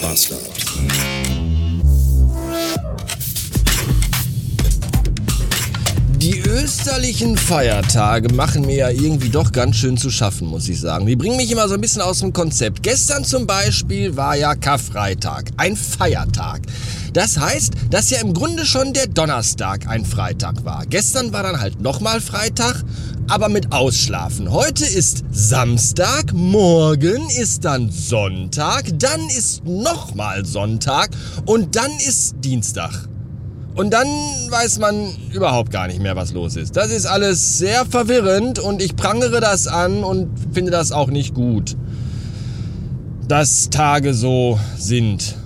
Bastard. Die österlichen Feiertage machen mir ja irgendwie doch ganz schön zu schaffen, muss ich sagen. Die bringen mich immer so ein bisschen aus dem Konzept. Gestern zum Beispiel war ja Karfreitag, ein Feiertag. Das heißt, dass ja im Grunde schon der Donnerstag ein Freitag war. Gestern war dann halt nochmal Freitag, aber mit Ausschlafen. Heute ist Samstag, morgen ist dann Sonntag, dann ist nochmal Sonntag und dann ist Dienstag. Und dann weiß man überhaupt gar nicht mehr, was los ist. Das ist alles sehr verwirrend und ich prangere das an und finde das auch nicht gut, dass Tage so sind,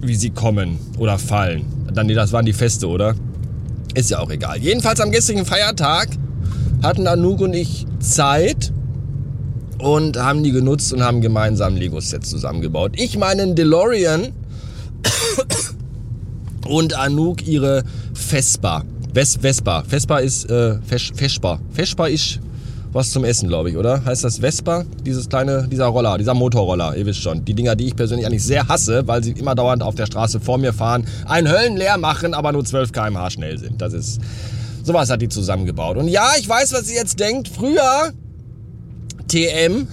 wie sie kommen oder fallen. Dann, das waren die Feste, oder? Ist ja auch egal. Jedenfalls am gestrigen Feiertag hatten Anouk und ich Zeit und haben die genutzt und haben gemeinsam Lego-Sets zusammengebaut. Ich meinen DeLorean und Anouk ihre Vespa. Ves Vespa. Vespa ist äh, Vespa. Vespa ist was zum Essen, glaube ich, oder? Heißt das Vespa? Dieses kleine, dieser Roller, dieser Motorroller, ihr wisst schon. Die Dinger, die ich persönlich eigentlich sehr hasse, weil sie immer dauernd auf der Straße vor mir fahren, ein Höllenleer machen, aber nur 12 km/h schnell sind. Das ist, sowas hat die zusammengebaut. Und ja, ich weiß, was ihr jetzt denkt. Früher, TM,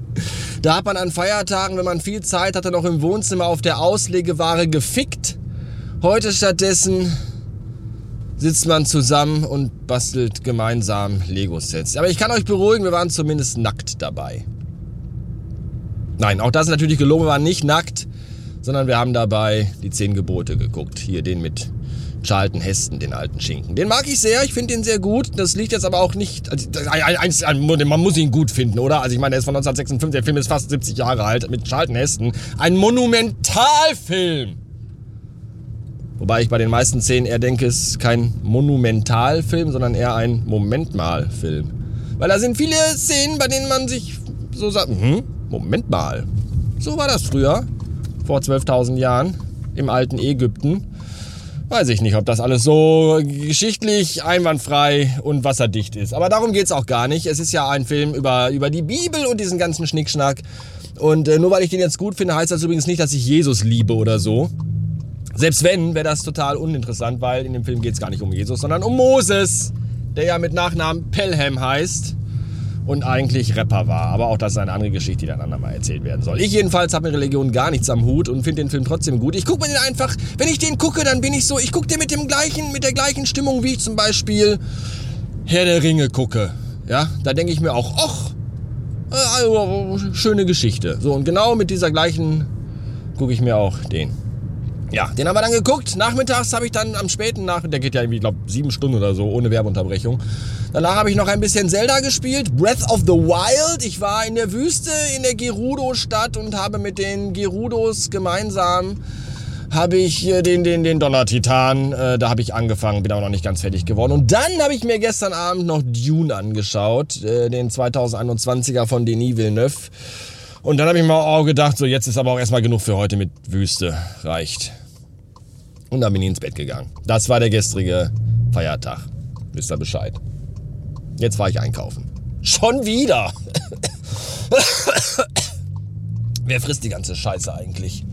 da hat man an Feiertagen, wenn man viel Zeit hatte, noch im Wohnzimmer auf der Auslegeware gefickt Heute stattdessen sitzt man zusammen und bastelt gemeinsam Lego-Sets. Aber ich kann euch beruhigen, wir waren zumindest nackt dabei. Nein, auch das ist natürlich gelogen, wir waren nicht nackt, sondern wir haben dabei die zehn Gebote geguckt. Hier den mit Charlton Heston, den alten Schinken. Den mag ich sehr, ich finde ihn sehr gut. Das liegt jetzt aber auch nicht. Also, man muss ihn gut finden, oder? Also ich meine, er ist von 1956, der Film ist fast 70 Jahre alt mit Charlton Heston. Ein Monumentalfilm. Wobei ich bei den meisten Szenen eher denke, es ist kein Monumentalfilm, sondern eher ein Momentmalfilm. Weil da sind viele Szenen, bei denen man sich so sagt, hm, Moment mal. So war das früher, vor 12.000 Jahren, im alten Ägypten. Weiß ich nicht, ob das alles so geschichtlich einwandfrei und wasserdicht ist. Aber darum geht es auch gar nicht. Es ist ja ein Film über, über die Bibel und diesen ganzen Schnickschnack. Und äh, nur weil ich den jetzt gut finde, heißt das übrigens nicht, dass ich Jesus liebe oder so. Selbst wenn, wäre das total uninteressant, weil in dem Film geht es gar nicht um Jesus, sondern um Moses, der ja mit Nachnamen Pelham heißt und eigentlich Rapper war. Aber auch das ist eine andere Geschichte, die dann andermal erzählt werden soll. Ich jedenfalls habe mit Religion gar nichts am Hut und finde den Film trotzdem gut. Ich gucke mir den einfach, wenn ich den gucke, dann bin ich so, ich gucke den mit dem gleichen, mit der gleichen Stimmung, wie ich zum Beispiel Herr der Ringe gucke. Ja, da denke ich mir auch, ach, also, schöne Geschichte. So, und genau mit dieser gleichen gucke ich mir auch den. Ja, den haben wir dann geguckt. Nachmittags habe ich dann am späten Nachmittag, der geht ja irgendwie, glaube sieben Stunden oder so, ohne Werbeunterbrechung. Danach habe ich noch ein bisschen Zelda gespielt, Breath of the Wild. Ich war in der Wüste in der Gerudo-Stadt und habe mit den Gerudos gemeinsam habe ich den, den, den Donner-Titan, äh, da habe ich angefangen, bin aber noch nicht ganz fertig geworden. Und dann habe ich mir gestern Abend noch Dune angeschaut, äh, den 2021er von Denis Villeneuve. Und dann habe ich mir auch gedacht, so jetzt ist aber auch erstmal genug für heute mit Wüste. Reicht. Und dann bin ich ins Bett gegangen. Das war der gestrige Feiertag. Wisst ihr Bescheid. Jetzt war ich einkaufen. Schon wieder! Wer frisst die ganze Scheiße eigentlich?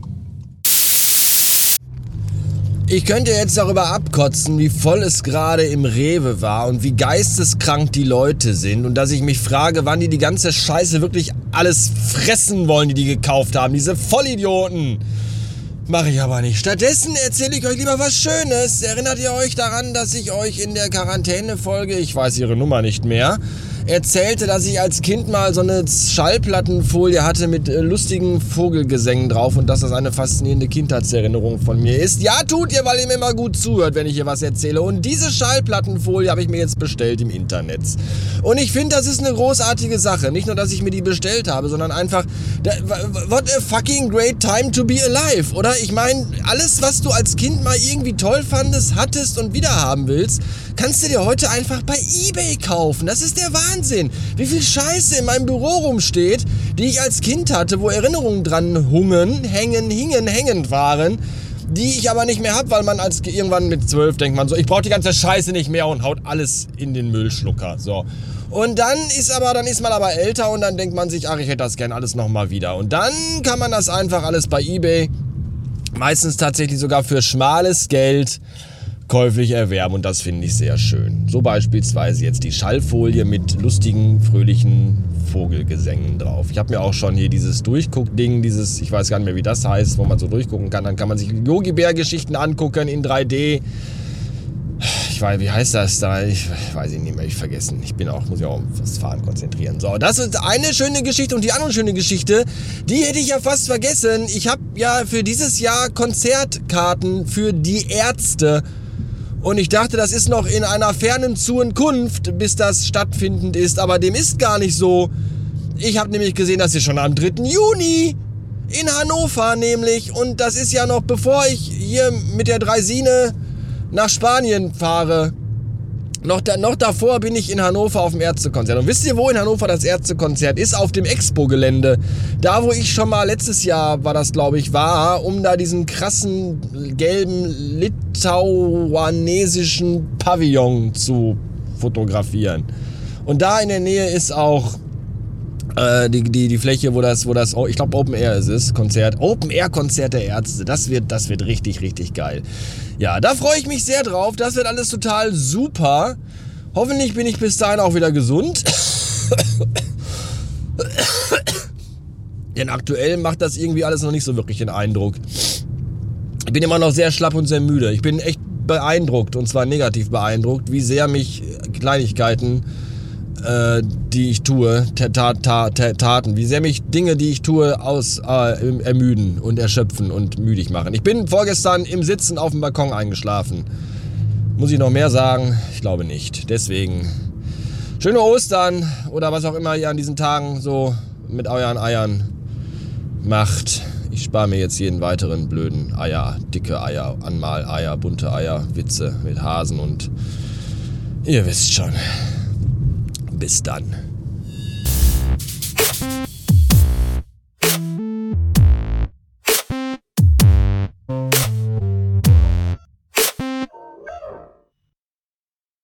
Ich könnte jetzt darüber abkotzen, wie voll es gerade im Rewe war und wie geisteskrank die Leute sind und dass ich mich frage, wann die die ganze Scheiße wirklich alles fressen wollen, die die gekauft haben. Diese Vollidioten. Mache ich aber nicht. Stattdessen erzähle ich euch lieber was Schönes. Erinnert ihr euch daran, dass ich euch in der Quarantäne-Folge, ich weiß ihre Nummer nicht mehr, erzählte, dass ich als Kind mal so eine Schallplattenfolie hatte mit äh, lustigen Vogelgesängen drauf und dass das eine faszinierende Kindheitserinnerung von mir ist. Ja, tut ihr, weil ihr mir immer gut zuhört, wenn ich hier was erzähle. Und diese Schallplattenfolie habe ich mir jetzt bestellt im Internet. Und ich finde, das ist eine großartige Sache. Nicht nur, dass ich mir die bestellt habe, sondern einfach, what a fucking great time to be alive, oder? Ich meine, alles, was du als Kind mal irgendwie toll fandest, hattest und wieder haben willst, kannst du dir heute einfach bei eBay kaufen. Das ist der Wahnsinn. Wie viel Scheiße in meinem Büro rumsteht, die ich als Kind hatte, wo Erinnerungen dran hungen, hängen, hingen, hängend waren. die ich aber nicht mehr habe, weil man als irgendwann mit zwölf denkt man so, ich brauche die ganze Scheiße nicht mehr und haut alles in den Müllschlucker. So. Und dann ist aber, dann ist man aber älter und dann denkt man sich, ach, ich hätte das gern alles nochmal wieder. Und dann kann man das einfach alles bei eBay, meistens tatsächlich sogar für schmales Geld, käuflich erwerben und das finde ich sehr schön. So beispielsweise jetzt die Schallfolie mit lustigen, fröhlichen Vogelgesängen drauf. Ich habe mir auch schon hier dieses Durchguck-Ding, dieses, ich weiß gar nicht mehr, wie das heißt, wo man so durchgucken kann. Dann kann man sich Yogi-Bär-Geschichten angucken in 3D. Ich weiß, wie heißt das da? Ich weiß ich nicht mehr, ich vergessen. Ich bin auch, muss ja auch aufs Fahren konzentrieren. So, das ist eine schöne Geschichte und die andere schöne Geschichte, die hätte ich ja fast vergessen. Ich habe ja für dieses Jahr Konzertkarten für die Ärzte und ich dachte, das ist noch in einer fernen Zukunft, bis das stattfindend ist. Aber dem ist gar nicht so. Ich habe nämlich gesehen, das ist schon am 3. Juni in Hannover nämlich. Und das ist ja noch bevor ich hier mit der Dreisine nach Spanien fahre. Noch, da, noch davor bin ich in Hannover auf dem Ärztekonzert. Und wisst ihr, wo in Hannover das Ärztekonzert ist? Auf dem Expo-Gelände. Da, wo ich schon mal letztes Jahr war das, glaube ich, war, um da diesen krassen gelben litauanesischen Pavillon zu fotografieren. Und da in der Nähe ist auch äh, die, die, die Fläche, wo das, wo das, ich glaube Open Air ist es, Konzert, Open Air Konzert der Ärzte. Das wird, das wird richtig, richtig geil. Ja, da freue ich mich sehr drauf. Das wird alles total super. Hoffentlich bin ich bis dahin auch wieder gesund. Denn aktuell macht das irgendwie alles noch nicht so wirklich den Eindruck. Ich bin immer noch sehr schlapp und sehr müde. Ich bin echt beeindruckt und zwar negativ beeindruckt, wie sehr mich Kleinigkeiten äh, die ich tue, Taten, wie sehr mich Dinge, die ich tue, aus äh, ermüden und erschöpfen und müdig machen. Ich bin vorgestern im Sitzen auf dem Balkon eingeschlafen. Muss ich noch mehr sagen? Ich glaube nicht. Deswegen schöne Ostern oder was auch immer ihr an diesen Tagen so mit euren Eiern macht. Ich spare mir jetzt jeden weiteren blöden Eier, dicke Eier, Anmaleier, bunte Eier, Witze mit Hasen und ihr wisst schon. Bis dann.